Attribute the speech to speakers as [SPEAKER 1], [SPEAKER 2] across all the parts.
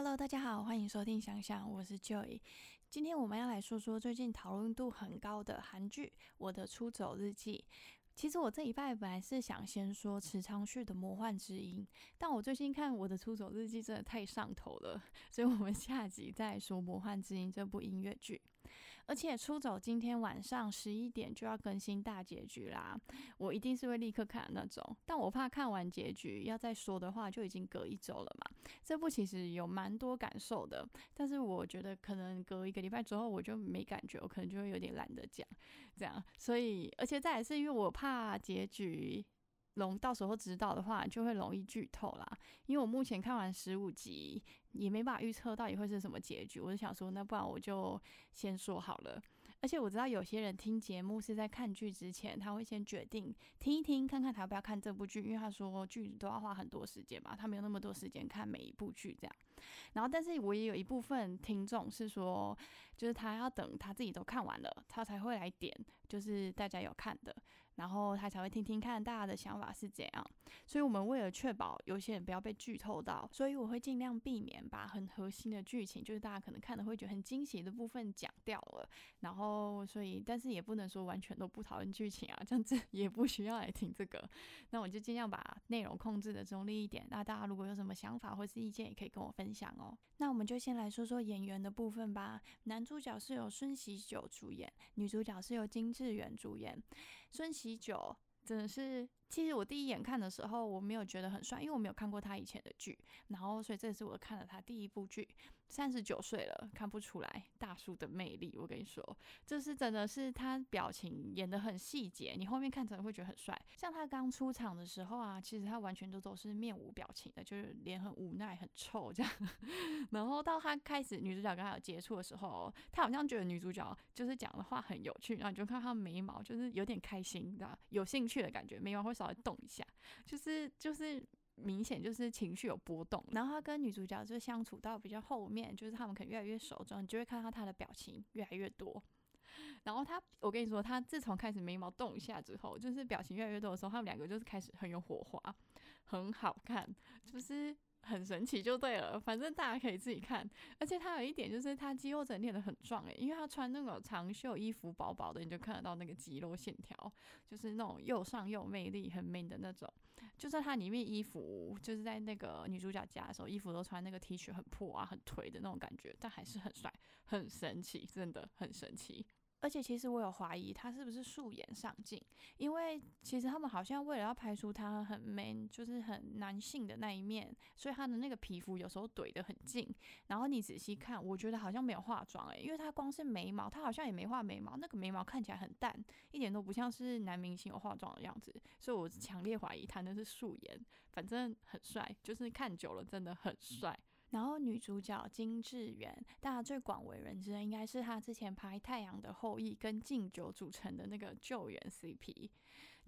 [SPEAKER 1] Hello，大家好，欢迎收听想想，我是 Joy。今天我们要来说说最近讨论度很高的韩剧《我的出走日记》。其实我这一拜本来是想先说池昌旭的《魔幻之音》，但我最近看我的出走日记真的太上头了，所以我们下集再说《魔幻之音》这部音乐剧。而且出走今天晚上十一点就要更新大结局啦，我一定是会立刻看的那种。但我怕看完结局要再说的话，就已经隔一周了嘛。这部其实有蛮多感受的，但是我觉得可能隔一个礼拜之后我就没感觉，我可能就会有点懒得讲这样。所以，而且再也是因为我。怕结局容到时候知道的话，就会容易剧透啦。因为我目前看完十五集。也没办法预测到底会是什么结局，我就想说，那不然我就先说好了。而且我知道有些人听节目是在看剧之前，他会先决定听一听，看看他要不要看这部剧，因为他说剧都要花很多时间嘛，他没有那么多时间看每一部剧这样。然后，但是我也有一部分听众是说，就是他要等他自己都看完了，他才会来点，就是大家有看的，然后他才会听听看大家的想法是怎样。所以我们为了确保有些人不要被剧透到，所以我会尽量避免。把很核心的剧情，就是大家可能看的会觉得很惊喜的部分讲掉了，然后所以，但是也不能说完全都不讨论剧情啊，这样子也不需要来听这个。那我就尽量把内容控制的中立一点。那大家如果有什么想法或是意见，也可以跟我分享哦。那我们就先来说说演员的部分吧。男主角是由孙喜九主演，女主角是由金智媛主演。孙喜九真的是。其实我第一眼看的时候，我没有觉得很帅，因为我没有看过他以前的剧，然后所以这是我看了他第一部剧。三十九岁了，看不出来大叔的魅力。我跟你说，这是真的是他表情演的很细节，你后面看真的会觉得很帅。像他刚出场的时候啊，其实他完全都都是面无表情的，就是脸很无奈、很臭这样。然后到他开始女主角跟他有接触的时候，他好像觉得女主角就是讲的话很有趣，然后你就看他眉毛就是有点开心的、有兴趣的感觉，眉毛会。稍微动一下，就是就是明显就是情绪有波动。然后他跟女主角就相处到比较后面，就是他们可能越来越熟之后，你就会看到他的表情越来越多。然后他，我跟你说，他自从开始眉毛动一下之后，就是表情越来越多的时候，他们两个就是开始很有火花，很好看，就是。很神奇就对了，反正大家可以自己看。而且他有一点就是他肌肉整练的很壮诶，因为他穿那种长袖衣服，薄薄的，你就看得到那个肌肉线条，就是那种又上又魅力、很 man 的那种。就算他里面衣服就是在那个女主角家的时候，衣服都穿那个 T 恤很破啊、很颓的那种感觉，但还是很帅，很神奇，真的很神奇。而且其实我有怀疑他是不是素颜上镜，因为其实他们好像为了要拍出他很 man，就是很男性的那一面，所以他的那个皮肤有时候怼得很近。然后你仔细看，我觉得好像没有化妆诶，因为他光是眉毛，他好像也没画眉毛，那个眉毛看起来很淡，一点都不像是男明星有化妆的样子。所以我强烈怀疑他那是素颜，反正很帅，就是看久了真的很帅。然后女主角金智媛，大家最广为人知的应该是她之前拍《太阳的后裔》跟敬酒组成的那个救援 CP，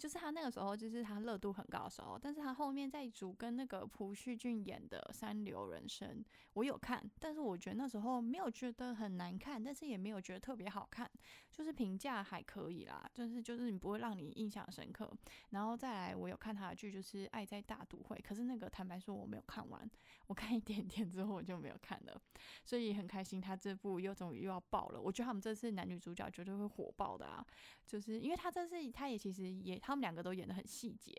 [SPEAKER 1] 就是他那个时候就是他热度很高的时候，但是他后面在组跟那个朴叙俊演的《三流人生》，我有看，但是我觉得那时候没有觉得很难看，但是也没有觉得特别好看，就是评价还可以啦，就是就是你不会让你印象深刻。然后再来，我有看他的剧，就是《爱在大都会》，可是那个坦白说我没有看完，我看一点点。之后我就没有看了，所以很开心，他这部又终于又要爆了。我觉得他们这次男女主角绝对会火爆的啊，就是因为他这次他也其实也他们两个都演的很细节，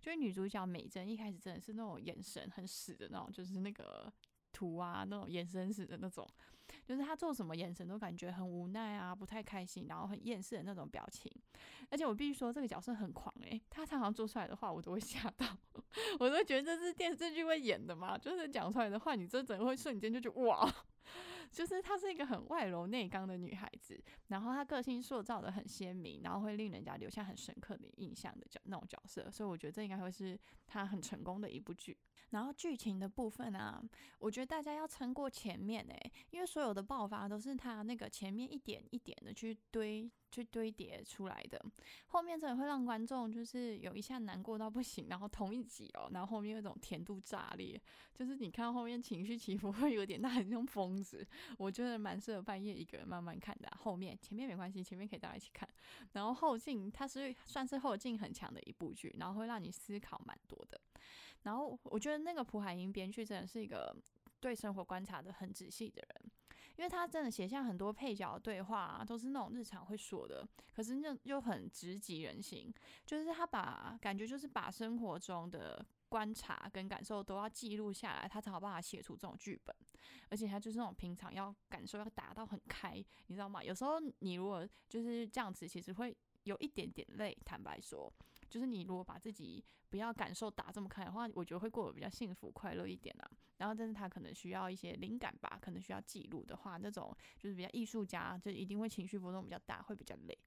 [SPEAKER 1] 就是女主角美珍一开始真的是那种眼神很死的那种，就是那个。图啊，那种眼神死的那种，就是她做什么眼神都感觉很无奈啊，不太开心，然后很厌世的那种表情。而且我必须说，这个角色很狂诶，他常常做出来的话，我都会吓到，我都觉得这是电视剧会演的嘛，就是讲出来的话，你真的会瞬间就觉得哇。就是她是一个很外柔内刚的女孩子，然后她个性塑造的很鲜明，然后会令人家留下很深刻的印象的角那种角色，所以我觉得这应该会是她很成功的一部剧。然后剧情的部分啊，我觉得大家要撑过前面诶，因为所有的爆发都是她那个前面一点一点的去堆。去堆叠出来的，后面真的会让观众就是有一下难过到不行，然后同一集哦，然后后面有种甜度炸裂，就是你看后面情绪起伏会有点大，很像疯子。我觉得蛮适合半夜一个人慢慢看的，后面前面没关系，前面可以大家一起看。然后后劲它是算是后劲很强的一部剧，然后会让你思考蛮多的。然后我觉得那个朴海英编剧真的是一个。对生活观察的很仔细的人，因为他真的写下很多配角的对话，都是那种日常会说的，可是又又很直击人心，就是他把感觉就是把生活中的观察跟感受都要记录下来，他才有办法写出这种剧本，而且他就是那种平常要感受要打到很开，你知道吗？有时候你如果就是这样子，其实会有一点点累，坦白说。就是你如果把自己不要感受打这么开的话，我觉得会过得比较幸福快乐一点啦。然后，但是他可能需要一些灵感吧，可能需要记录的话，那种就是比较艺术家，就一定会情绪波动比较大，会比较累。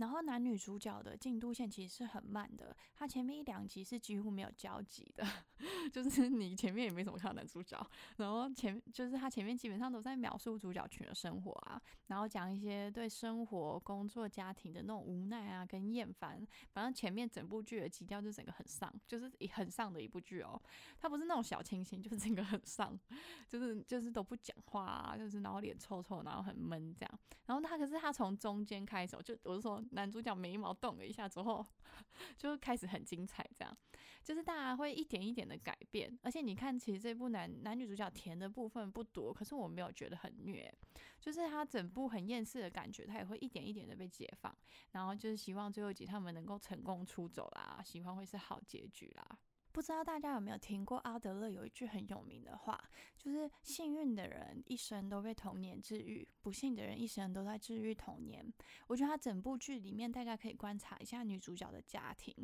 [SPEAKER 1] 然后男女主角的进度线其实是很慢的，他前面一两集是几乎没有交集的，就是你前面也没怎么看到男主角，然后前就是他前面基本上都在描述主角群的生活啊，然后讲一些对生活、工作、家庭的那种无奈啊跟厌烦，反正前面整部剧的基调就整个很丧，就是很丧的一部剧哦，他不是那种小清新，就是整个很丧，就是就是都不讲话，啊，就是然后脸臭臭，然后很闷这样，然后他可是他从中间开始，就我是说。男主角眉毛动了一下之后，就开始很精彩。这样就是大家会一点一点的改变，而且你看，其实这部男男女主角甜的部分不多，可是我没有觉得很虐，就是他整部很厌世的感觉，他也会一点一点的被解放。然后就是希望最后一集他们能够成功出走啦，希望会是好结局啦。不知道大家有没有听过阿德勒有一句很有名的话，就是幸运的人一生都被童年治愈，不幸的人一生都在治愈童年。我觉得他整部剧里面，大家可以观察一下女主角的家庭。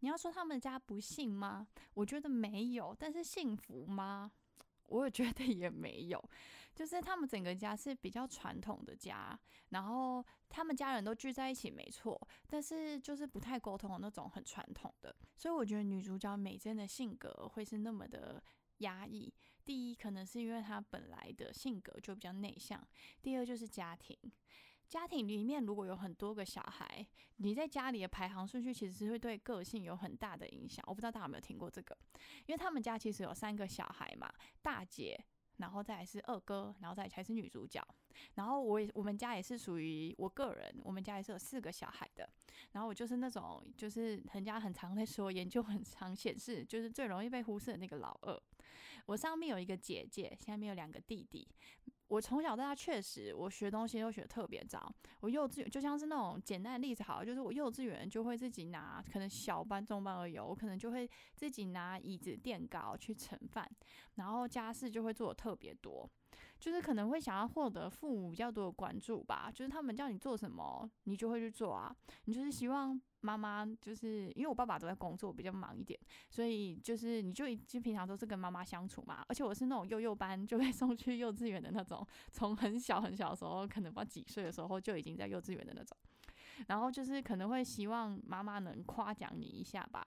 [SPEAKER 1] 你要说他们家不幸吗？我觉得没有，但是幸福吗？我也觉得也没有。就是他们整个家是比较传统的家，然后他们家人都聚在一起，没错，但是就是不太沟通的那种，很传统的。所以我觉得女主角美珍的性格会是那么的压抑。第一，可能是因为她本来的性格就比较内向；第二，就是家庭。家庭里面如果有很多个小孩，你在家里的排行顺序其实是会对个性有很大的影响。我不知道大家有没有听过这个，因为他们家其实有三个小孩嘛，大姐。然后再来是二哥，然后再才是女主角。然后我也我们家也是属于我个人，我们家也是有四个小孩的。然后我就是那种，就是人家很常在说，研究很常显示，就是最容易被忽视的那个老二。我上面有一个姐姐，下面有两个弟弟。我从小到大确实，我学东西都学特别早。我幼稚园就像是那种简单的例子，好，就是我幼稚园就会自己拿，可能小班、中班而已，我可能就会自己拿椅子垫高去盛饭，然后家事就会做的特别多。就是可能会想要获得父母比较多的关注吧，就是他们叫你做什么，你就会去做啊。你就是希望妈妈，就是因为我爸爸都在工作，比较忙一点，所以就是你就就平常都是跟妈妈相处嘛。而且我是那种幼幼班就被 送去幼稚园的那种，从很小很小的时候，可能不知道几岁的时候就已经在幼稚园的那种。然后就是可能会希望妈妈能夸奖你一下吧。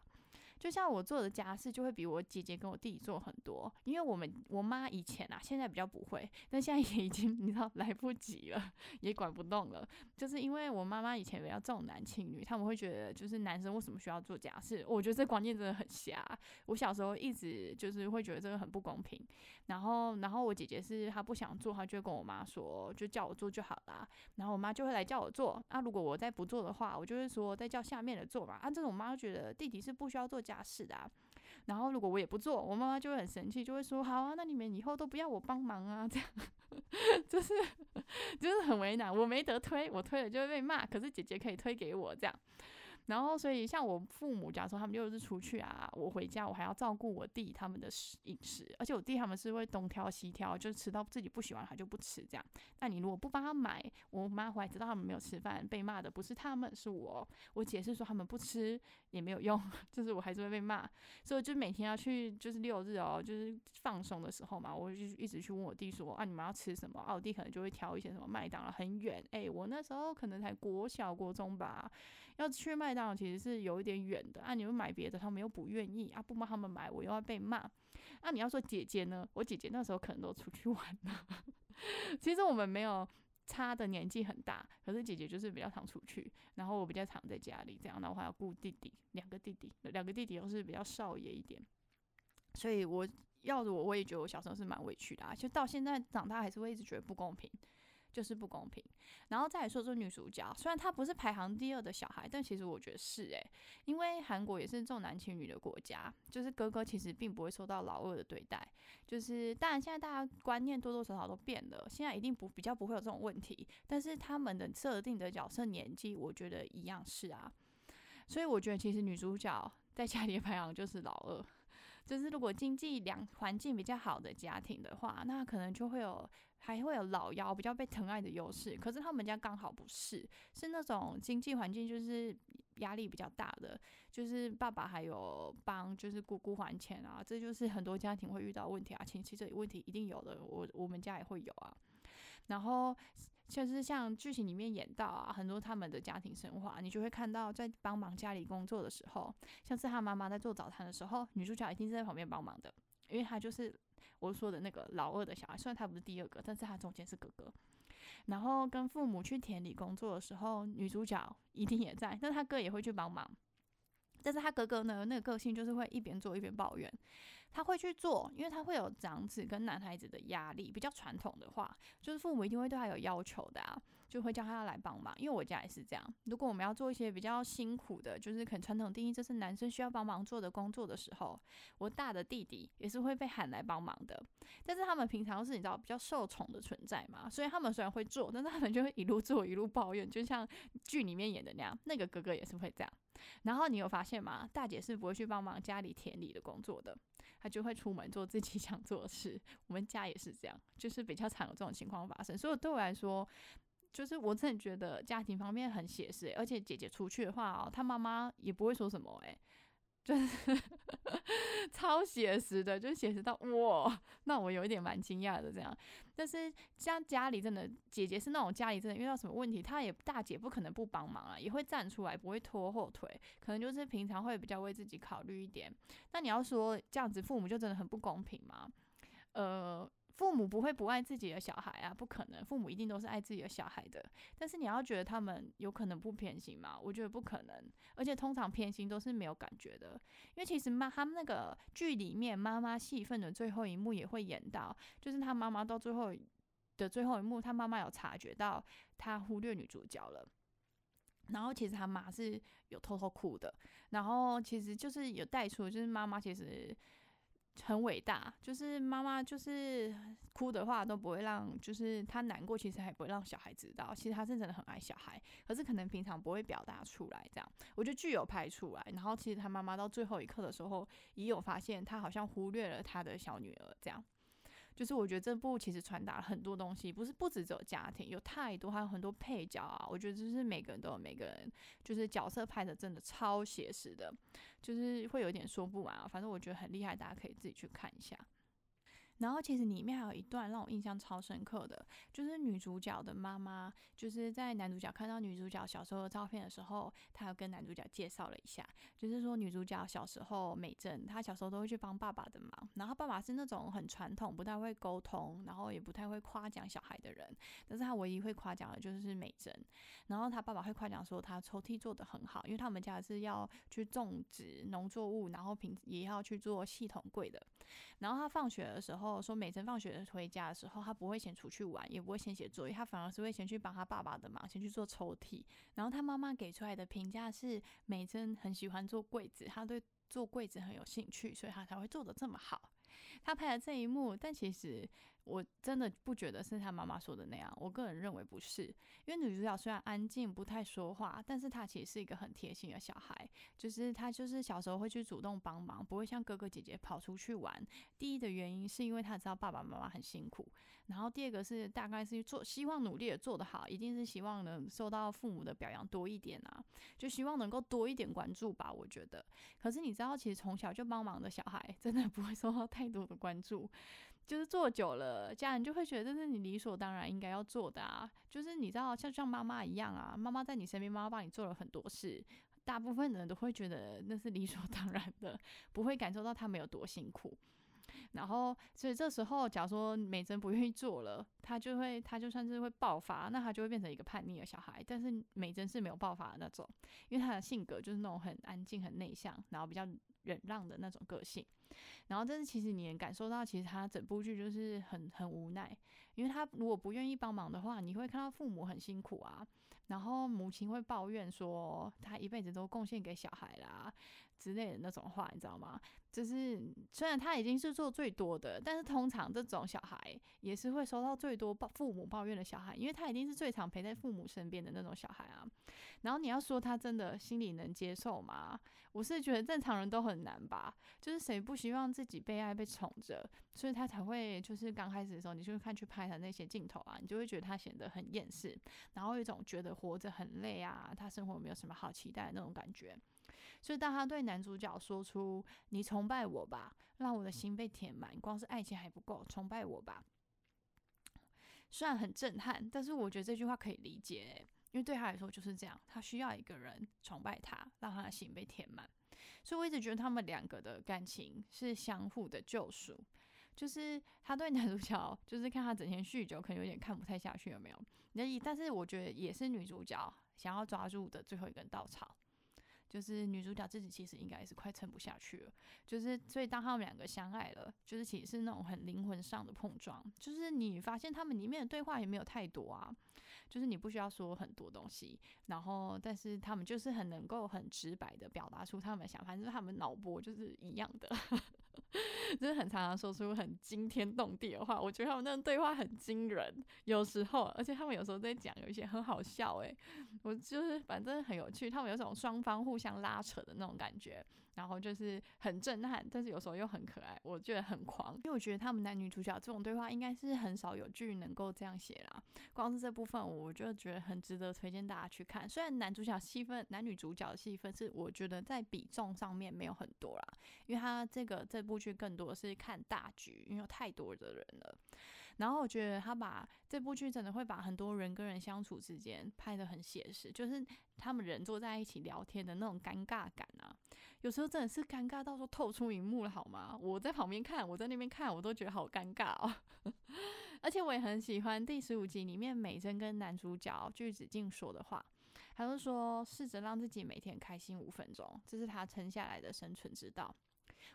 [SPEAKER 1] 就像我做的家事，就会比我姐姐跟我弟弟做很多，因为我们我妈以前啊，现在比较不会，但现在也已经你知道来不及了，也管不动了。就是因为我妈妈以前比较重男轻女，他们会觉得就是男生为什么需要做家事？我觉得这观念真的很瞎。我小时候一直就是会觉得这个很不公平。然后，然后我姐姐是她不想做，她就会跟我妈说，就叫我做就好了。然后我妈就会来叫我做。那如果我再不做的话，我就会说再叫下面的做嘛。啊，这种我妈觉得弟弟是不需要做家。是的，然后如果我也不做，我妈妈就会很生气，就会说：“好啊，那你们以后都不要我帮忙啊。”这样就是就是很为难，我没得推，我推了就会被骂，可是姐姐可以推给我这样。然后，所以像我父母，假如说他们六日出去啊，我回家我还要照顾我弟他们的食饮食，而且我弟他们是会东挑西挑，就是吃到自己不喜欢他就不吃这样。那你如果不帮他买，我妈回来知道他们没有吃饭，被骂的不是他们，是我。我解释说他们不吃也没有用，就是我还是会被骂。所以就每天要去，就是六日哦，就是放松的时候嘛，我就一直去问我弟说啊，你们要吃什么？啊，我弟可能就会挑一些什么麦当劳很远，哎，我那时候可能才国小国中吧。要去麦当劳其实是有一点远的啊，你们买别的，他们又不愿意啊，不帮他们买，我又要被骂。那你要说姐姐呢？我姐姐那时候可能都出去玩了。其实我们没有差的年纪很大，可是姐姐就是比较常出去，然后我比较常在家里这样，然后还要顾弟弟，两个弟弟，两个弟弟都是比较少爷一点，所以我要是我，我也觉得我小时候是蛮委屈的啊，就到现在长大还是会一直觉得不公平。就是不公平。然后再来说说女主角，虽然她不是排行第二的小孩，但其实我觉得是诶，因为韩国也是重男轻女的国家，就是哥哥其实并不会受到老二的对待。就是当然现在大家观念多多少少都变了，现在一定不比较不会有这种问题。但是他们的设定的角色年纪，我觉得一样是啊。所以我觉得其实女主角在家里排行就是老二。就是如果经济两环境比较好的家庭的话，那可能就会有还会有老幺比较被疼爱的优势。可是他们家刚好不是，是那种经济环境就是压力比较大的，就是爸爸还有帮就是姑姑还钱啊，这就是很多家庭会遇到问题啊，亲戚这问题一定有的，我我们家也会有啊，然后。就是像剧情里面演到啊，很多他们的家庭生活，你就会看到在帮忙家里工作的时候，像是他妈妈在做早餐的时候，女主角一定是在旁边帮忙的，因为她就是我说的那个老二的小孩，虽然他不是第二个，但是他中间是哥哥。然后跟父母去田里工作的时候，女主角一定也在，但他哥也会去帮忙。但是他哥哥呢，那个个性就是会一边做一边抱怨。他会去做，因为他会有长子跟男孩子的压力。比较传统的话，就是父母一定会对他有要求的啊，就会叫他来帮忙。因为我家也是这样，如果我们要做一些比较辛苦的，就是可能传统定义这是男生需要帮忙做的工作的时候，我大的弟弟也是会被喊来帮忙的。但是他们平常是你知道比较受宠的存在嘛，所以他们虽然会做，但是他们就会一路做一路抱怨，就像剧里面演的那样。那个哥哥也是会这样。然后你有发现吗？大姐是不会去帮忙家里田里的工作的。她就会出门做自己 想做的事，我们家也是这样，就是比较常有这种情况发生。所以对我来说，就是我真的觉得家庭方面很写实，而且姐姐出去的话哦，她妈妈也不会说什么，诶。就 是超写实的，就写实到哇，那我有一点蛮惊讶的这样。但是像家里真的姐姐是那种家里真的遇到什么问题，她也大姐不可能不帮忙啊，也会站出来，不会拖后腿，可能就是平常会比较为自己考虑一点。那你要说这样子父母就真的很不公平吗？呃。父母不会不爱自己的小孩啊，不可能，父母一定都是爱自己的小孩的。但是你要觉得他们有可能不偏心吗？我觉得不可能，而且通常偏心都是没有感觉的。因为其实妈他们那个剧里面妈妈戏份的最后一幕也会演到，就是他妈妈到最后的最后一幕，他妈妈有察觉到他忽略女主角了，然后其实他妈是有偷偷哭的，然后其实就是有带出，就是妈妈其实。很伟大，就是妈妈就是哭的话都不会让，就是她难过，其实还不会让小孩知道，其实她是真的很爱小孩，可是可能平常不会表达出来，这样，我觉得剧有拍出来，然后其实她妈妈到最后一刻的时候，也有发现她好像忽略了她的小女儿，这样。就是我觉得这部其实传达了很多东西，不是不止只有家庭，有太多还有很多配角啊。我觉得就是每个人都有每个人，就是角色拍的真的超写实的，就是会有点说不完啊。反正我觉得很厉害，大家可以自己去看一下。然后其实里面还有一段让我印象超深刻的，就是女主角的妈妈，就是在男主角看到女主角小时候的照片的时候，她有跟男主角介绍了一下，就是说女主角小时候美珍，她小时候都会去帮爸爸的忙，然后爸爸是那种很传统，不太会沟通，然后也不太会夸奖小孩的人，但是他唯一会夸奖的就是美珍，然后他爸爸会夸奖说他抽屉做的很好，因为他们家是要去种植农作物，然后平也要去做系统柜的。然后他放学的时候说，美珍放学回家的时候，他不会先出去玩，也不会先写作业，他反而是会先去帮他爸爸的忙，先去做抽屉。然后他妈妈给出来的评价是，美珍很喜欢做柜子，他对做柜子很有兴趣，所以他才会做的这么好。他拍了这一幕，但其实。我真的不觉得是他妈妈说的那样，我个人认为不是，因为女主角虽然安静不太说话，但是她其实是一个很贴心的小孩，就是她就是小时候会去主动帮忙，不会像哥哥姐姐跑出去玩。第一的原因是因为她知道爸爸妈妈很辛苦，然后第二个是大概是做希望努力的做得好，一定是希望能受到父母的表扬多一点啊，就希望能够多一点关注吧，我觉得。可是你知道，其实从小就帮忙的小孩，真的不会受到太多关注。就是做久了，家人就会觉得这是你理所当然应该要做的啊。就是你知道，像像妈妈一样啊，妈妈在你身边，妈妈帮你做了很多事，大部分人都会觉得那是理所当然的，不会感受到他们有多辛苦。然后所以这时候假如说美珍不愿意做了，他就会他就算是会爆发，那他就会变成一个叛逆的小孩。但是美珍是没有爆发的那种，因为他的性格就是那种很安静、很内向，然后比较忍让的那种个性。然后，但是其实你能感受到，其实他整部剧就是很很无奈，因为他如果不愿意帮忙的话，你会看到父母很辛苦啊，然后母亲会抱怨说他一辈子都贡献给小孩啦。之类的那种话，你知道吗？就是虽然他已经是做最多的，但是通常这种小孩也是会收到最多抱父母抱怨的小孩，因为他一定是最常陪在父母身边的那种小孩啊。然后你要说他真的心里能接受吗？我是觉得正常人都很难吧。就是谁不希望自己被爱被宠着，所以他才会就是刚开始的时候，你就会看去拍他那些镜头啊，你就会觉得他显得很厌世，然后一种觉得活着很累啊，他生活没有什么好期待的那种感觉。所以，当他对男主角说出“你崇拜我吧，让我的心被填满”，光是爱情还不够，崇拜我吧。虽然很震撼，但是我觉得这句话可以理解，因为对他来说就是这样，他需要一个人崇拜他，让他的心被填满。所以我一直觉得他们两个的感情是相互的救赎。就是他对男主角，就是看他整天酗酒，可能有点看不太下去，有没有？那但是我觉得也是女主角想要抓住的最后一根稻草。就是女主角自己其实应该是快撑不下去了，就是所以当他们两个相爱了，就是其实是那种很灵魂上的碰撞，就是你发现他们里面的对话也没有太多啊，就是你不需要说很多东西，然后但是他们就是很能够很直白的表达出他们的想法，就是他们脑波就是一样的。就是很常常说出很惊天动地的话，我觉得他们那种对话很惊人，有时候，而且他们有时候在讲有一些很好笑，诶，我就是反正很有趣，他们有种双方互相拉扯的那种感觉。然后就是很震撼，但是有时候又很可爱，我觉得很狂，因为我觉得他们男女主角这种对话应该是很少有剧能够这样写啦。光是这部分，我就觉得很值得推荐大家去看。虽然男主角戏份、男女主角的戏份是我觉得在比重上面没有很多啦，因为他这个这部剧更多是看大局，因为有太多的人了。然后我觉得他把这部剧真的会把很多人跟人相处之间拍得很写实，就是他们人坐在一起聊天的那种尴尬感啊。有时候真的是尴尬到时候透出荧幕了，好吗？我在旁边看，我在那边看，我都觉得好尴尬哦。而且我也很喜欢第十五集里面美珍跟男主角具子敬说的话，他就说：“试着让自己每天开心五分钟，这是他撑下来的生存之道。”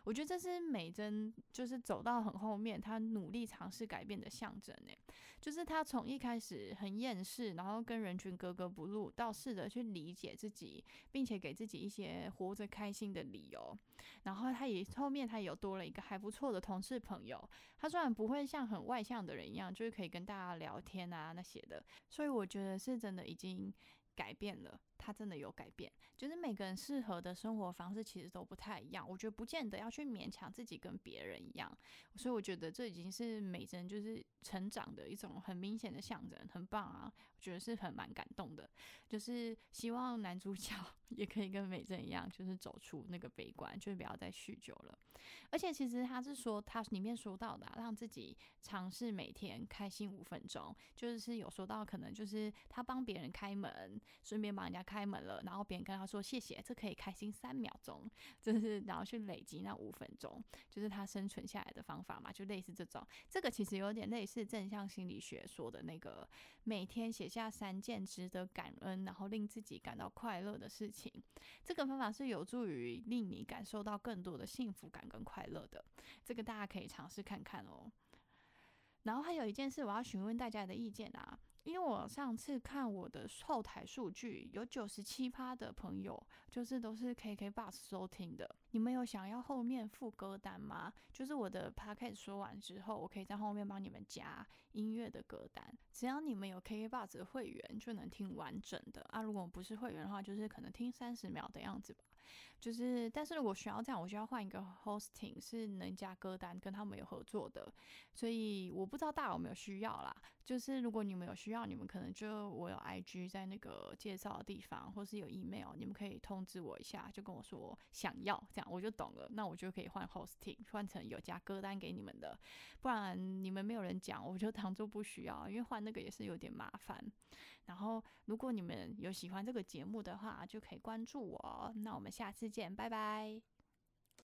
[SPEAKER 1] 我觉得这是美珍就是走到很后面，她努力尝试改变的象征呢。就是她从一开始很厌世，然后跟人群格格不入，到试着去理解自己，并且给自己一些活着开心的理由。然后她也后面她有多了一个还不错的同事朋友。她虽然不会像很外向的人一样，就是可以跟大家聊天啊那些的，所以我觉得是真的已经改变了。他真的有改变，就是每个人适合的生活方式其实都不太一样。我觉得不见得要去勉强自己跟别人一样，所以我觉得这已经是美珍就是成长的一种很明显的象征，很棒啊！我觉得是很蛮感动的，就是希望男主角 也可以跟美珍一样，就是走出那个悲观，就是不要再酗酒了。而且其实他是说，他里面说到的，让自己尝试每天开心五分钟，就是有说到可能就是他帮别人开门，顺便帮人家。开门了，然后别人跟他说谢谢，这可以开心三秒钟，就是然后去累积那五分钟，就是他生存下来的方法嘛，就类似这种。这个其实有点类似正向心理学说的那个，每天写下三件值得感恩，然后令自己感到快乐的事情。这个方法是有助于令你感受到更多的幸福感跟快乐的。这个大家可以尝试看看哦。然后还有一件事，我要询问大家的意见啊。因为我上次看我的后台数据，有九十七趴的朋友就是都是 KK Bus 收听的。你们有想要后面副歌单吗？就是我的 Podcast 说完之后，我可以在后面帮你们加音乐的歌单。只要你们有 KK Bus 的会员，就能听完整的啊。如果不是会员的话，就是可能听三十秒的样子吧。就是，但是如果需要这样，我需要换一个 hosting，是能加歌单，跟他们有合作的。所以我不知道大家有没有需要啦。就是如果你们有需要，你们可能就我有 IG 在那个介绍的地方，或是有 email，你们可以通知我一下，就跟我说想要这样，我就懂了。那我就可以换 hosting，换成有加歌单给你们的。不然你们没有人讲，我就当做不需要，因为换那个也是有点麻烦。然后如果你们有喜欢这个节目的话，就可以关注我。那我们下次见，拜拜。